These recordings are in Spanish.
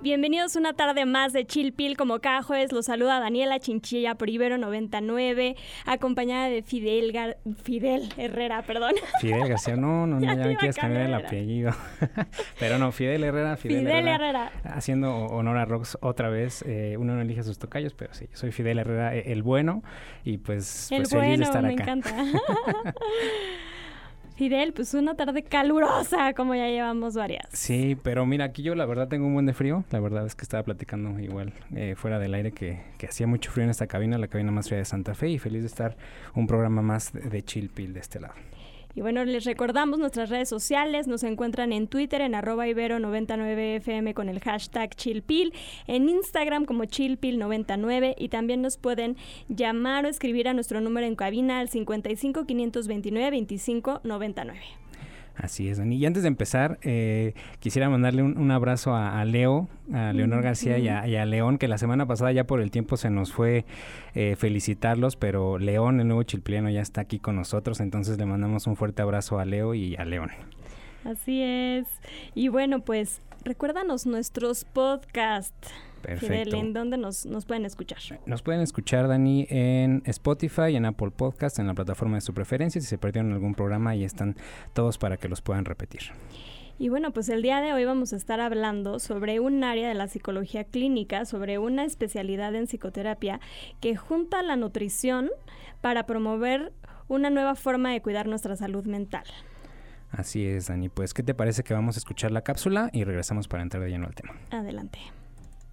Bienvenidos una tarde más de Chill Pill. Como cada jueves los saluda Daniela Chinchilla por Ibero 99, acompañada de Fidel, Fidel Herrera, perdón. Fidel García, no, no, no, ya, me quieres cambiar el apellido. Pero no, Fidel Herrera, Fidel, Herrera, Haciendo honor a Rox otra vez, eh, uno no elige sus tocayos, pero sí, soy Fidel Herrera, eh, el bueno, y pues, el pues bueno, feliz de estar me acá. encanta. Fidel, pues una tarde calurosa, como ya llevamos varias. Sí, pero mira, aquí yo la verdad tengo un buen de frío. La verdad es que estaba platicando igual eh, fuera del aire que, que, hacía mucho frío en esta cabina, la cabina más fría de Santa Fe, y feliz de estar un programa más de, de Chill Pill de este lado. Y bueno, les recordamos nuestras redes sociales, nos encuentran en Twitter en arroba ibero99fm con el hashtag chillpil, en Instagram como chillpil99 y también nos pueden llamar o escribir a nuestro número en cabina al 55 529 25 99. Así es, Dani. Y antes de empezar, eh, quisiera mandarle un, un abrazo a, a, Leo, a Leonor García y a, y a, León, que la semana pasada ya por el tiempo se nos fue eh, felicitarlos, pero León, el nuevo chilpiliano, ya está aquí con nosotros, entonces le mandamos un fuerte abrazo a Leo y a León. Así es. Y bueno, pues recuérdanos nuestros podcasts. Perfecto. Fidel, ¿en dónde nos, nos, pueden escuchar? Nos pueden escuchar, Dani, en Spotify, en Apple Podcast, en la plataforma de su preferencia. Si se perdieron algún programa, ahí están todos para que los puedan repetir. Y bueno, pues el día de hoy vamos a estar hablando sobre un área de la psicología clínica, sobre una especialidad en psicoterapia que junta la nutrición para promover una nueva forma de cuidar nuestra salud mental. Así es, Dani. Pues, ¿qué te parece que vamos a escuchar la cápsula y regresamos para entrar de lleno al tema? Adelante.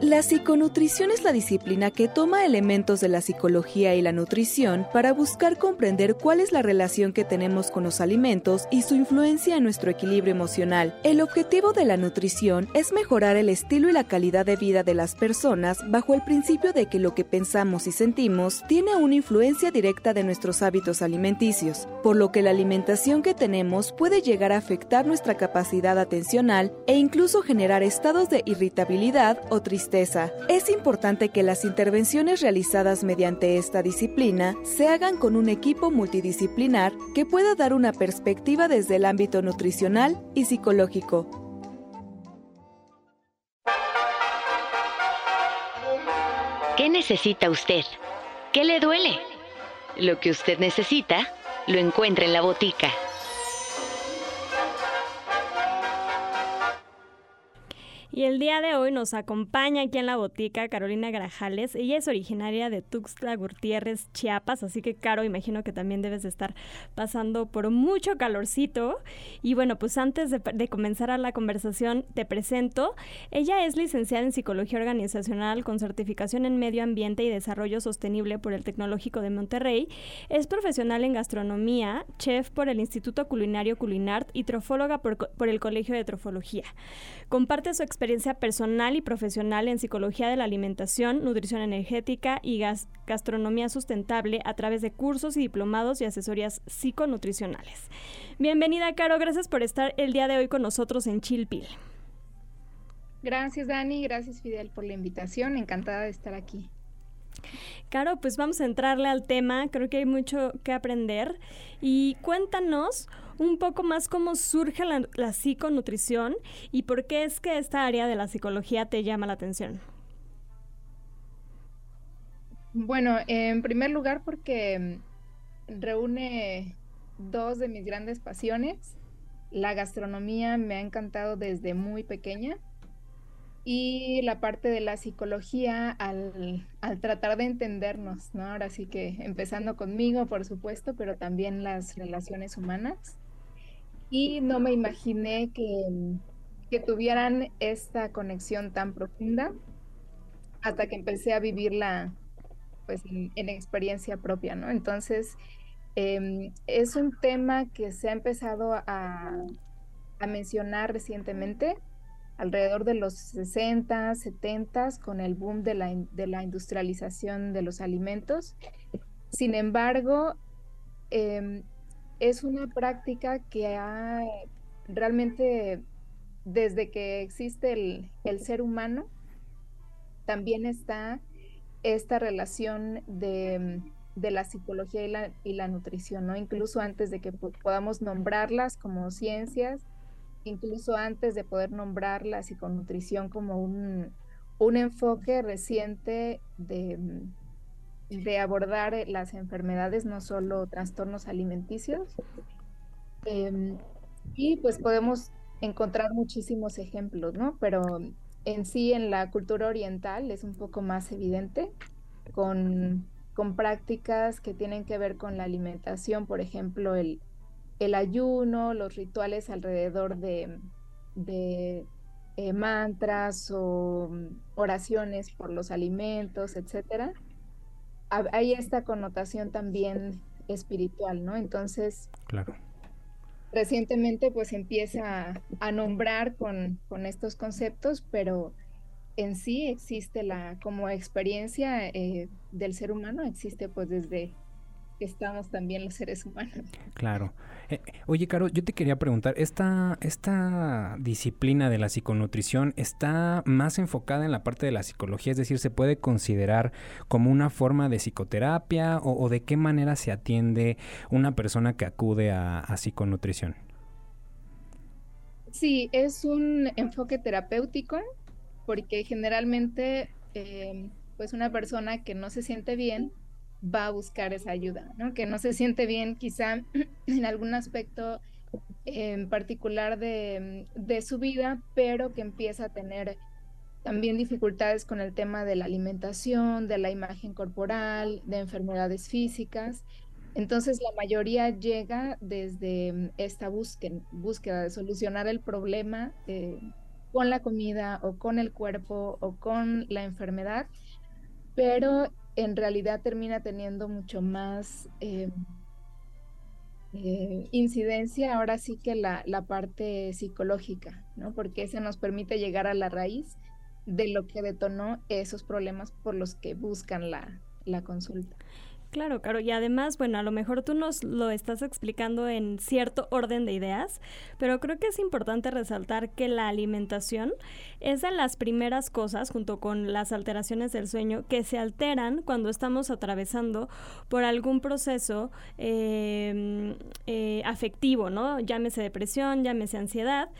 La psiconutrición es la disciplina que toma elementos de la psicología y la nutrición para buscar comprender cuál es la relación que tenemos con los alimentos y su influencia en nuestro equilibrio emocional. El objetivo de la nutrición es mejorar el estilo y la calidad de vida de las personas bajo el principio de que lo que pensamos y sentimos tiene una influencia directa de nuestros hábitos alimenticios, por lo que la alimentación que tenemos puede llegar a afectar nuestra capacidad atencional e incluso generar estados de irritabilidad o tristeza. Es importante que las intervenciones realizadas mediante esta disciplina se hagan con un equipo multidisciplinar que pueda dar una perspectiva desde el ámbito nutricional y psicológico. ¿Qué necesita usted? ¿Qué le duele? Lo que usted necesita lo encuentra en la botica. Y el día de hoy nos acompaña aquí en la botica Carolina Grajales. Ella es originaria de Tuxtla Gutiérrez, Chiapas, así que Caro, imagino que también debes de estar pasando por mucho calorcito. Y bueno, pues antes de, de comenzar a la conversación, te presento. Ella es licenciada en Psicología Organizacional con certificación en Medio Ambiente y Desarrollo Sostenible por el Tecnológico de Monterrey. Es profesional en gastronomía, chef por el Instituto Culinario Culinart y trofóloga por, por el Colegio de Trofología. Comparte su experiencia personal y profesional en psicología de la alimentación, nutrición energética y gas gastronomía sustentable a través de cursos y diplomados y asesorías psiconutricionales. Bienvenida, Caro. Gracias por estar el día de hoy con nosotros en Chilpil. Gracias, Dani. Gracias, Fidel, por la invitación. Encantada de estar aquí. Caro, pues vamos a entrarle al tema. Creo que hay mucho que aprender. Y cuéntanos un poco más cómo surge la, la, psiconutrición y por qué es que esta área de la psicología te llama la atención. Bueno, en primer lugar porque reúne dos de mis grandes pasiones. La gastronomía me ha encantado desde muy pequeña y la parte de la psicología al, al, tratar de entendernos, ¿no? Ahora sí que empezando conmigo, por supuesto, pero también las relaciones humanas. Y no me imaginé que, que tuvieran esta conexión tan profunda hasta que empecé a vivirla pues en, experiencia propia, ¿no? Entonces, em, es un tema que se ha empezado a, a mencionar recientemente, alrededor de los 60, 70, con el boom de la, de la industrialización de los alimentos. Sin embargo, em, es una práctica que ha realmente, desde que existe el, el ser humano, también está esta relación de, de la psicología y la, y la, nutrición, ¿no? Incluso antes de que podamos nombrarlas como ciencias, incluso antes de poder nombrar la psiconutrición como un, un enfoque reciente de, de, abordar las enfermedades, no solo trastornos alimenticios. Em, y pues podemos encontrar muchísimos ejemplos, ¿no? Pero en sí en la cultura oriental es un poco más evidente con, con prácticas que tienen que ver con la alimentación, por ejemplo, el, el ayuno, los rituales alrededor de, eh, mantras o mm, oraciones por los alimentos, etcétera, hay esta connotación también espiritual, ¿no? Entonces, claro. recientemente pues empieza a, nombrar con, con, estos conceptos, pero en sí existe la, como experiencia eh, del ser humano, existe pues desde estamos también los seres humanos. Claro. Eh, oye, Caro, yo te quería preguntar, ¿esta, ¿esta disciplina de la psiconutrición está más enfocada en la parte de la psicología? Es decir, ¿se puede considerar como una forma de psicoterapia o, de qué manera se atiende una persona que acude a, psiconutrición? Sí, es un enfoque terapéutico porque generalmente eh, pues una persona que no se siente bien va a buscar esa ayuda, ¿no? Que no se siente bien quizá en algún aspecto en particular de, su vida, pero que empieza a tener también dificultades con el tema de la alimentación, de la imagen corporal, de enfermedades físicas. Entonces la mayoría llega desde esta búsqueda, búsqueda de solucionar el problema eh, con la comida o con el cuerpo o con la enfermedad, pero en realidad termina teniendo mucho más eh, eh, incidencia ahora sí que la, la, parte psicológica, ¿no? Porque se nos permite llegar a la raíz de lo que detonó esos problemas por los que buscan la, la consulta. Claro, claro. Y además, bueno, a lo mejor tú nos lo estás explicando en cierto orden de ideas, pero creo que es importante resaltar que la alimentación es de las primeras cosas, junto con las alteraciones del sueño, que se alteran cuando estamos atravesando por algún proceso eh, eh, afectivo, ¿no? Llámese depresión, llámese ansiedad.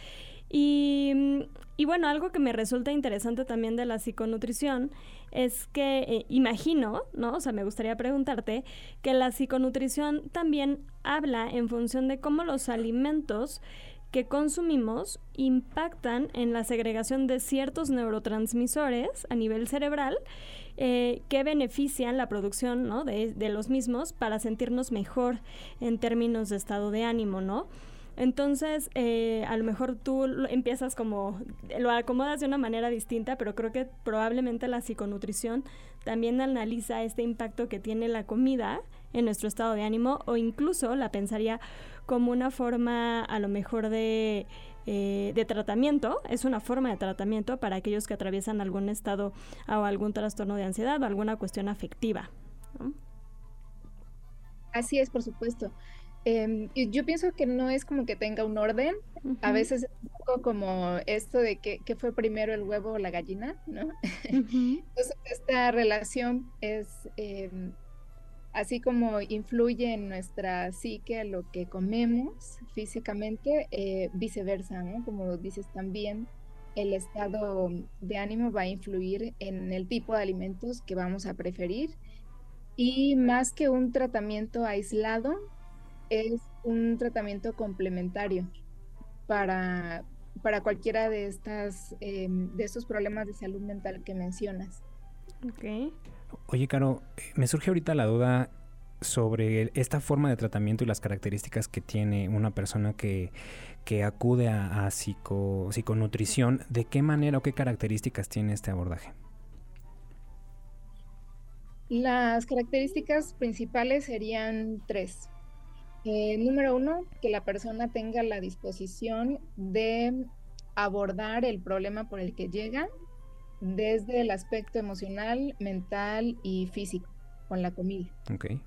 Y, y, bueno, algo que me resulta interesante también de la psiconutrición es que eh, imagino, ¿no? O sea, me gustaría preguntarte que la psiconutrición también habla en función de cómo los alimentos que consumimos impactan en la segregación de ciertos neurotransmisores a nivel cerebral eh, que benefician la producción ¿no? de, de los mismos para sentirnos mejor en términos de estado de ánimo, ¿no? Entonces, eh, a lo mejor tú empiezas como, lo acomodas de una manera distinta, pero creo que probablemente la psiconutrición también analiza este impacto que tiene la comida en nuestro estado de ánimo o incluso la pensaría como una forma a lo mejor de, eh, de tratamiento, es una forma de tratamiento para aquellos que atraviesan algún estado o algún trastorno de ansiedad o alguna cuestión afectiva. Así es, por supuesto. Em, yo pienso que no es como que tenga un orden, a veces es un poco como esto de que, fue primero el huevo o la gallina, ¿no? Entonces esta relación es em, así como influye en nuestra psique lo que comemos físicamente, eh, viceversa, ¿no? Como dices también, el estado de ánimo va a influir en el tipo de alimentos que vamos a preferir y más que un tratamiento aislado, es un tratamiento complementario para, para cualquiera de, estas, em, de estos problemas de salud mental que mencionas. Ok. Oye, Caro, me surge ahorita la duda sobre esta forma de tratamiento y las características que tiene una persona que, que acude a, a psico, psiconutrición. ¿De qué manera o qué características tiene este abordaje? Las características principales serían tres. Eh, número uno, que la persona tenga la disposición de abordar el problema por el que llega desde el aspecto emocional, mental y físico con la comida. Okay.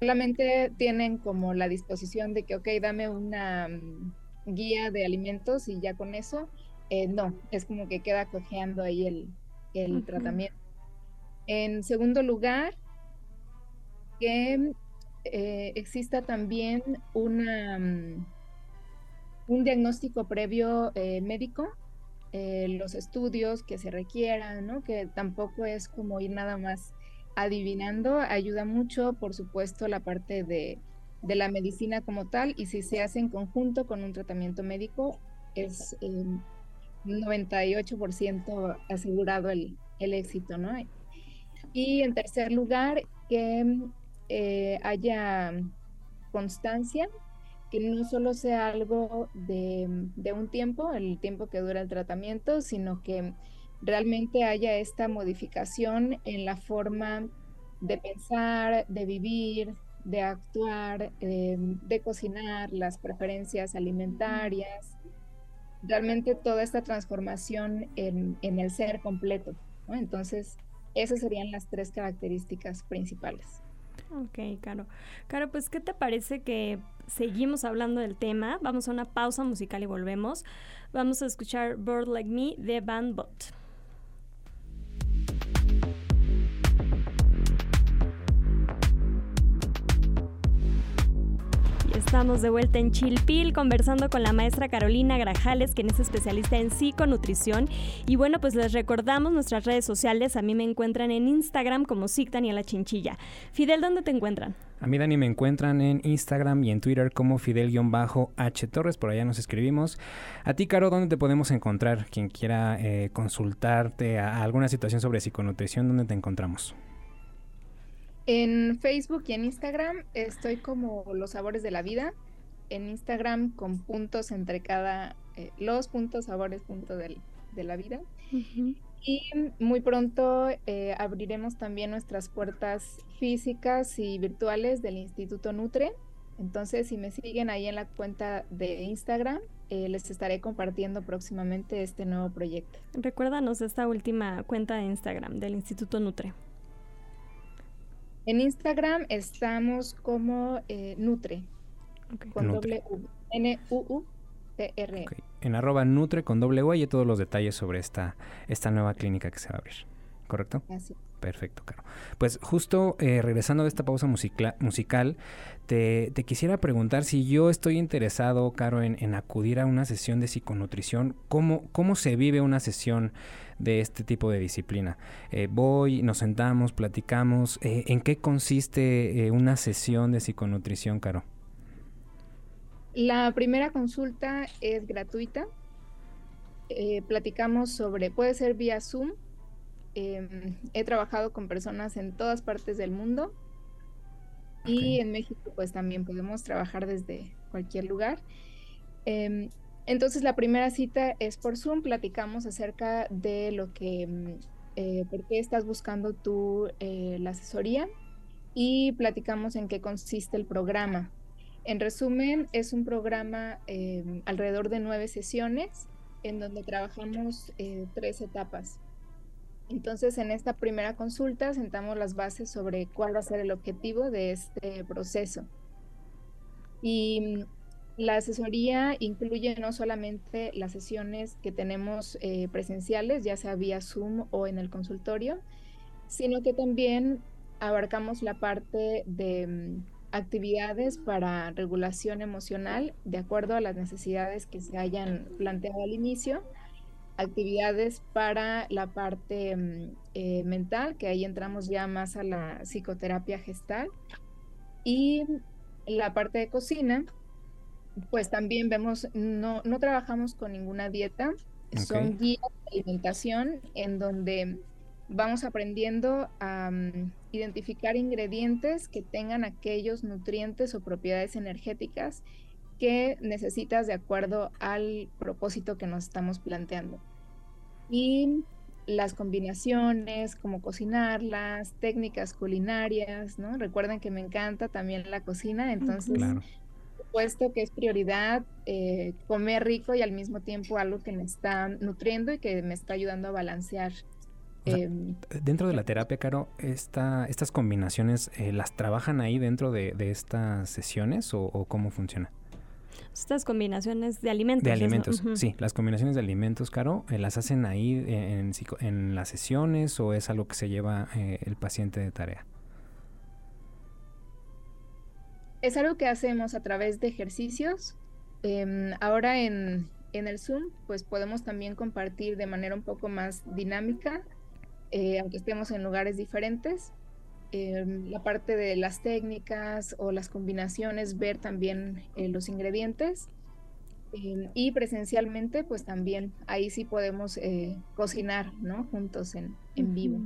Solamente tienen como la disposición de que, ok, dame una mm, guía de alimentos y ya con eso, eh, no, es como que queda cojeando ahí el, el tratamiento. En segundo lugar, que eh, exista también una, mm, un diagnóstico previo eh, médico, eh, los estudios que se requieran, ¿no? que tampoco es como ir nada más adivinando, ayuda mucho, por supuesto, la parte de, de la medicina como tal, y si se hace en conjunto con un tratamiento médico, es 98% asegurado el, el éxito, ¿no? Y en tercer lugar, que eh, haya constancia, que no solo sea algo de, un tiempo, el tiempo que dura el tratamiento, sino que realmente haya esta modificación en la forma de pensar, de vivir, de actuar, eh, de cocinar, las preferencias alimentarias, realmente toda esta transformación en, el ser completo. Entonces, esas serían las tres características principales. Ok, Caro. Caro, pues, ¿qué te parece que seguimos hablando del tema? Vamos a una pausa musical y volvemos. Vamos a escuchar Bird Like Me de Van Bot. Estamos de vuelta en Chilpil conversando con la maestra Carolina Grajales, quien es especialista en psiconutrición. Y bueno, pues les recordamos nuestras redes sociales. A mí me encuentran en Instagram como Sictan y a la Chinchilla. Fidel, ¿dónde te encuentran? A mí, Dani, me encuentran en Instagram y en Twitter como Fidel-H Torres. Por allá nos escribimos. A ti, Caro, ¿dónde te podemos encontrar? Quien quiera eh, consultarte a alguna situación sobre psiconutrición, ¿dónde te encontramos? En Facebook y en Instagram estoy como Los Sabores de la Vida. En Instagram con puntos entre cada, eh, los puntos, sabores, punto de la vida. Y muy pronto eh, abriremos también nuestras puertas físicas y virtuales del Instituto Nutre. Entonces, si me siguen ahí en la cuenta de Instagram, eh, les estaré compartiendo próximamente este nuevo proyecto. Recuérdanos esta última cuenta de Instagram del Instituto Nutre. En Instagram estamos como eh, Nutre, con doble U, N-U-U-T-R. En arroba Nutre con doble U y todos los detalles sobre esta, esta nueva clínica que se va a abrir. ¿Correcto? Así. Perfecto, Caro. Pues justo eh, regresando de esta pausa musical, te, quisiera preguntar si yo estoy interesado, Caro, en, acudir a una sesión de psiconutrición, ¿cómo, cómo se vive una sesión de este tipo de disciplina. Eh, voy, nos sentamos, platicamos. Eh, ¿En qué consiste una sesión de psiconutrición, Caro? La primera consulta es gratuita. platicamos sobre, puede ser vía Zoom. Em, he trabajado con personas en todas partes del mundo y en México pues también podemos trabajar desde cualquier lugar. Em, entonces la primera cita es por Zoom, platicamos acerca de lo que, mm, eh, por qué estás buscando tú eh, la asesoría y platicamos en qué consiste el programa. En resumen, es un programa em, alrededor de nueve sesiones en donde trabajamos eh, tres etapas. Entonces, en esta primera consulta sentamos las bases sobre cuál va a ser el objetivo de este proceso. Y mm, la asesoría incluye no solamente las sesiones que tenemos eh, presenciales, ya sea vía Zoom o en el consultorio, sino que también abarcamos la parte de mm, actividades para regulación emocional de acuerdo a las necesidades que se hayan planteado al inicio, actividades para la parte mm, eh, mental, que ahí entramos ya más a la psicoterapia gestal, y la parte de cocina, pues también vemos, no, no trabajamos con ninguna dieta, son guías de alimentación en donde vamos aprendiendo a mm, identificar ingredientes que tengan aquellos nutrientes o propiedades energéticas que necesitas de acuerdo al propósito que nos estamos planteando. Y las combinaciones, cómo cocinarlas, técnicas culinarias, ¿no? Recuerden que me encanta también la cocina, entonces, puesto que es prioridad eh, comer rico y al mismo tiempo algo que me está nutriendo y que me está ayudando a balancear. Em, dentro de la terapia, Caro, esta, ¿estas combinaciones eh, las trabajan ahí dentro de, estas sesiones o cómo funciona? Estas combinaciones de alimentos. De alimentos, sí. Las combinaciones de alimentos, Caro, eh, ¿las hacen ahí en, en, las sesiones o es algo que se lleva eh, el paciente de tarea? Es algo que hacemos a través de ejercicios. Em, ahora en, en, el Zoom, pues podemos también compartir de manera un poco más dinámica, eh, aunque estemos en lugares diferentes. Em, la parte de las técnicas o las combinaciones, ver también eh, los ingredientes. Em, y presencialmente, pues también ahí sí podemos eh, cocinar, ¿no? Juntos en, en vivo.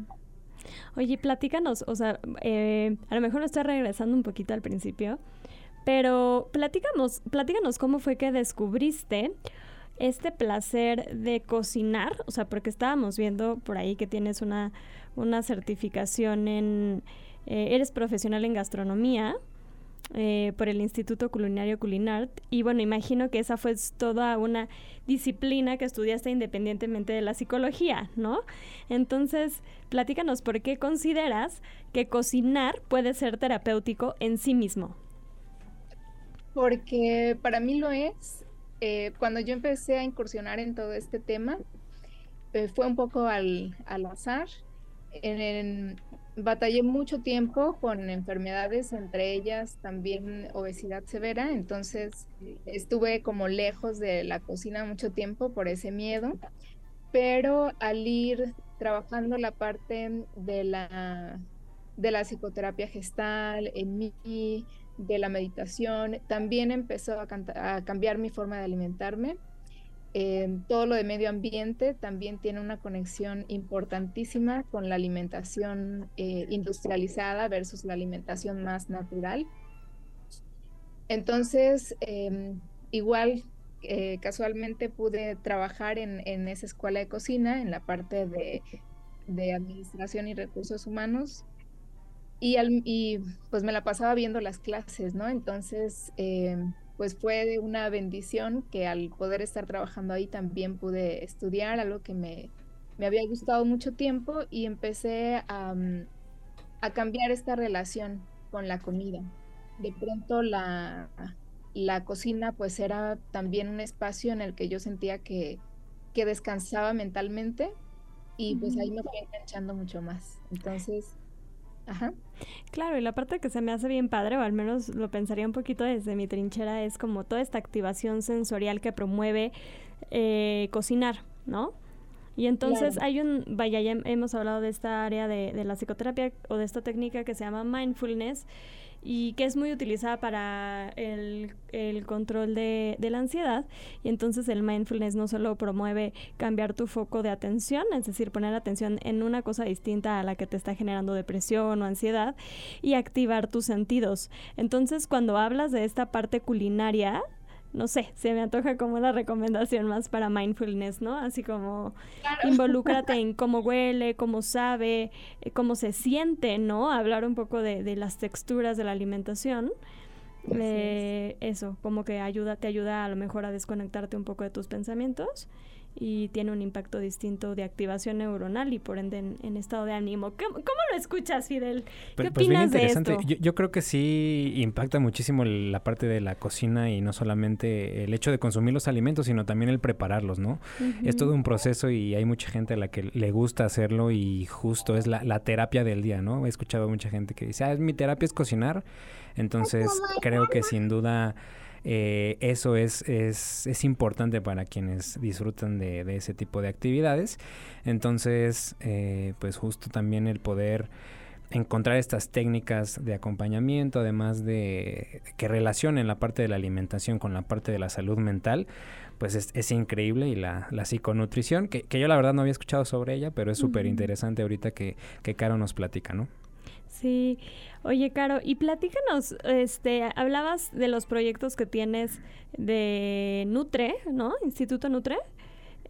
Oye, platícanos, o sea, eh, a lo mejor estoy regresando un poquito al principio, pero platícanos, platícanos cómo fue que descubriste este placer de cocinar, o sea, porque estábamos viendo por ahí que tienes una, una certificación en, eh, eres profesional en gastronomía eh, por el Instituto Culinario Culinart y bueno, imagino que esa fue toda una disciplina que estudiaste independientemente de la psicología, ¿no? Entonces, platícanos por qué consideras que cocinar puede ser terapéutico en sí mismo. Porque para mí lo es. Eh, cuando yo empecé a incursionar en todo este tema, fue un poco al, al azar. En, batallé mucho tiempo con enfermedades, entre ellas también obesidad severa, entonces estuve como lejos de la cocina mucho tiempo por ese miedo, pero al ir trabajando la parte de la, de la psicoterapia gestal en mí, de la meditación, también empezó a, cambiar mi forma de alimentarme todo lo de medio ambiente también tiene una conexión importantísima con la alimentación eh, industrializada versus la alimentación más natural. Entonces, em, igual eh, casualmente pude trabajar en, esa escuela de cocina, en la parte de, administración y recursos humanos, y, y, pues me la pasaba viendo las clases, ¿no? Entonces, em, pues fue una bendición que al poder estar trabajando ahí también pude estudiar algo que me, había gustado mucho tiempo y empecé a, mm, a, cambiar esta relación con la comida. De pronto la, la cocina pues era también un espacio en el que yo sentía que, que descansaba mentalmente y pues ahí me fui enganchando mucho más. Entonces Ajá. Claro, y la parte que se me hace bien padre, o al menos lo pensaría un poquito desde mi trinchera, es como toda esta activación sensorial que promueve eh, cocinar, ¿no? Y entonces hay un, vaya, ya hemos hablado de esta área de, de la psicoterapia o de esta técnica que se llama mindfulness, y que es muy utilizada para el, control de, la ansiedad. Y entonces el mindfulness no solo promueve cambiar tu foco de atención, es decir, poner atención en una cosa distinta a la que te está generando depresión o ansiedad, y activar tus sentidos. Entonces, cuando hablas de esta parte culinaria, no sé, se me antoja como la recomendación más para mindfulness, ¿no? Así como involúcrate en cómo huele, cómo sabe, eh, cómo se siente, ¿no? Hablar un poco de, de las texturas de la alimentación. Eh, eso, como que ayuda, te ayuda a lo mejor a desconectarte un poco de tus pensamientos y tiene un impacto distinto de activación neuronal y por ende en, estado de ánimo. ¿Cómo, lo escuchas, Fidel? ¿Qué pues, opinas de esto? Yo, yo, creo que sí impacta muchísimo la parte de la cocina y no solamente el hecho de consumir los alimentos, sino también el prepararlos, ¿no? Es todo un proceso y hay mucha gente a la que le gusta hacerlo y justo es la, la terapia del día, ¿no? He escuchado mucha gente que dice, ah, mi terapia es cocinar. Entonces creo que sin duda eh, eso es, es, es, importante para quienes disfrutan de, de, ese tipo de actividades. Entonces, eh, pues justo también el poder encontrar estas técnicas de acompañamiento, además de que relacionen la parte de la alimentación con la parte de la salud mental, pues es, es increíble y la, la psiconutrición, que, que, yo la verdad no había escuchado sobre ella, pero es súper interesante ahorita que, que Caro nos platica, ¿no? Sí, oye Caro, y platícanos, este, hablabas de los proyectos que tienes de Nutre, ¿no? Instituto Nutre.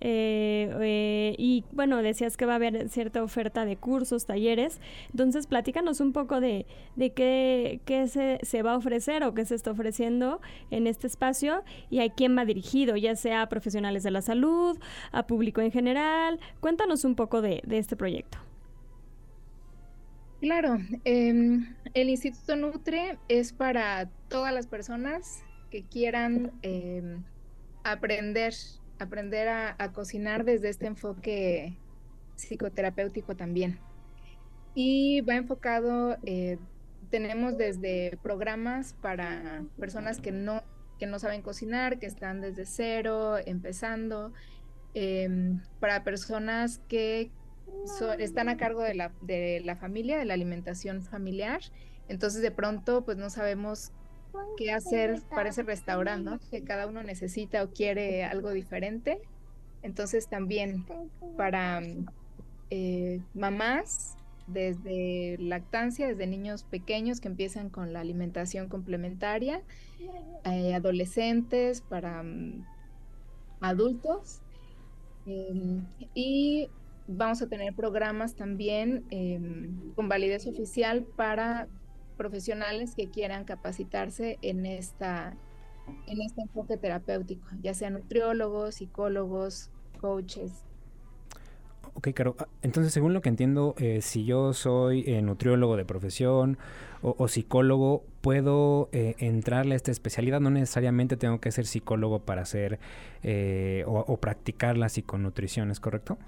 Eh, eh, y bueno, decías que va a haber cierta oferta de cursos, talleres. Entonces, platícanos un poco de, de qué, qué se, se, va a ofrecer o qué se está ofreciendo en este espacio y a quién va dirigido, ya sea a profesionales de la salud, a público en general. Cuéntanos un poco de, de este proyecto. Claro, eh, el Instituto Nutre es para todas las personas que quieran eh, aprender, aprender a, cocinar desde este enfoque psicoterapéutico también. Y va enfocado, eh, tenemos desde programas para personas que no, que no saben cocinar, que están desde cero, empezando, eh, para personas que están a cargo de la, de la familia, de la alimentación familiar. Entonces de pronto pues no sabemos qué hacer para ese restaurante. Que cada uno necesita o quiere algo diferente. Entonces también para eh, mamás desde lactancia, desde niños pequeños que empiezan con la alimentación complementaria, eh, adolescentes, para um, adultos. Eh, y vamos a tener programas también eh, con validez oficial para profesionales que quieran capacitarse en esta en este enfoque terapéutico, ya sean nutriólogos, psicólogos, coaches. Ok, Caro. Ah, entonces, según lo que entiendo, eh, si yo soy eh, nutriólogo de profesión o, o psicólogo, ¿puedo eh, entrarle a esta especialidad? No necesariamente tengo que ser psicólogo para hacer o practicar la psiconutrición, ¿es correcto?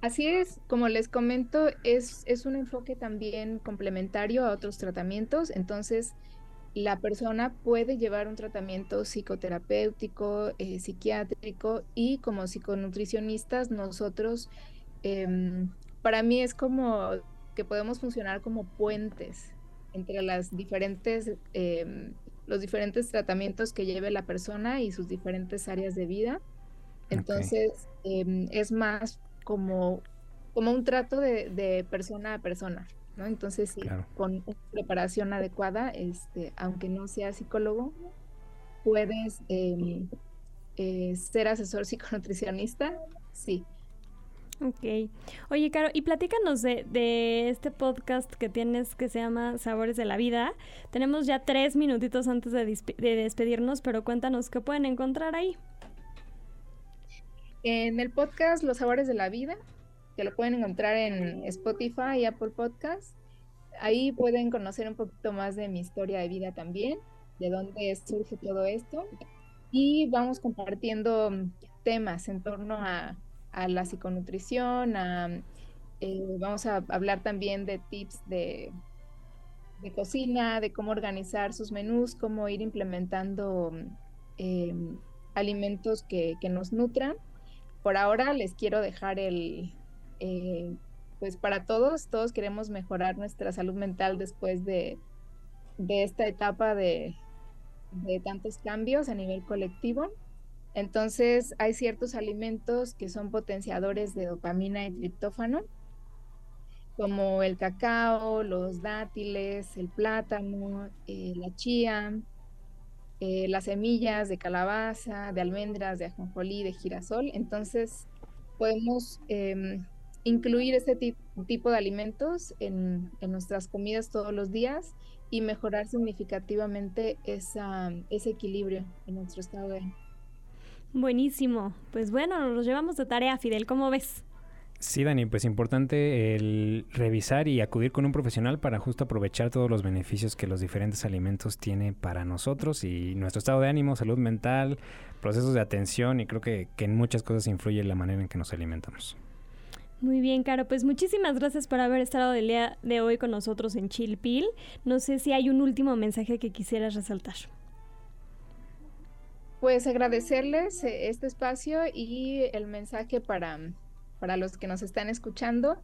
Así es, como les comento, es, es, un enfoque también complementario a otros tratamientos, entonces la persona puede llevar un tratamiento psicoterapéutico, eh, psiquiátrico y como psiconutricionistas nosotros, eh, para mí es como que podemos funcionar como puentes entre las diferentes, eh, los diferentes tratamientos que lleve la persona y sus diferentes áreas de vida. Entonces, okay. es más como, como un trato de, de, persona a persona, ¿no? Entonces, sí, claro. con una preparación adecuada, este, aunque no sea psicólogo, puedes eh, eh, ser asesor psiconutricionista, sí. Ok. Oye, Caro, y platícanos de, de, este podcast que tienes que se llama Sabores de la Vida. Tenemos ya tres minutitos antes de, de despedirnos, pero cuéntanos qué pueden encontrar ahí. En el podcast Los Sabores de la Vida, que lo pueden encontrar en Spotify y Apple Podcast, ahí pueden conocer un poquito más de mi historia de vida también, de dónde surge todo esto. Y vamos compartiendo temas en torno a, la psiconutrición, a, eh, vamos a hablar también de tips de, de, cocina, de cómo organizar sus menús, cómo ir implementando eh, alimentos que, que nos nutran por ahora les quiero dejar el, eh, pues para todos, todos queremos mejorar nuestra salud mental después de, de esta etapa de, de, tantos cambios a nivel colectivo. Entonces hay ciertos alimentos que son potenciadores de dopamina y triptófano, como el cacao, los dátiles, el plátano, eh, la chía, eh, las semillas de calabaza, de almendras, de ajonjolí, de girasol. Entonces, podemos eh, incluir este tipo de alimentos en, en, nuestras comidas todos los días y mejorar significativamente esa, ese equilibrio en nuestro estado de Buenísimo. Pues bueno, nos llevamos de tarea, Fidel. ¿Cómo ves? Sí, Dani, pues importante el revisar y acudir con un profesional para justo aprovechar todos los beneficios que los diferentes alimentos tienen para nosotros y nuestro estado de ánimo, salud mental, procesos de atención y creo que, que en muchas cosas influye la manera en que nos alimentamos. Muy bien, Caro. Pues muchísimas gracias por haber estado el día de hoy con nosotros en Chilpil. No sé si hay un último mensaje que quisieras resaltar. Pues agradecerles este espacio y el mensaje para para los que nos están escuchando,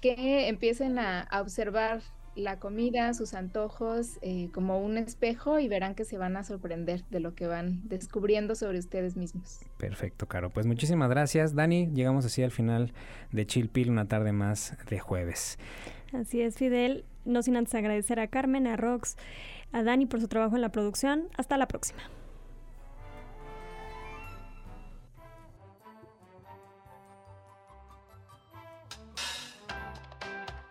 que empiecen a, a observar la comida, sus antojos eh, como un espejo y verán que se van a sorprender de lo que van descubriendo sobre ustedes mismos. Perfecto, Caro. Pues muchísimas gracias, Dani. Llegamos así al final de Chilpil, una tarde más de jueves. Así es, Fidel. No sin antes agradecer a Carmen, a Rox, a Dani por su trabajo en la producción. Hasta la próxima.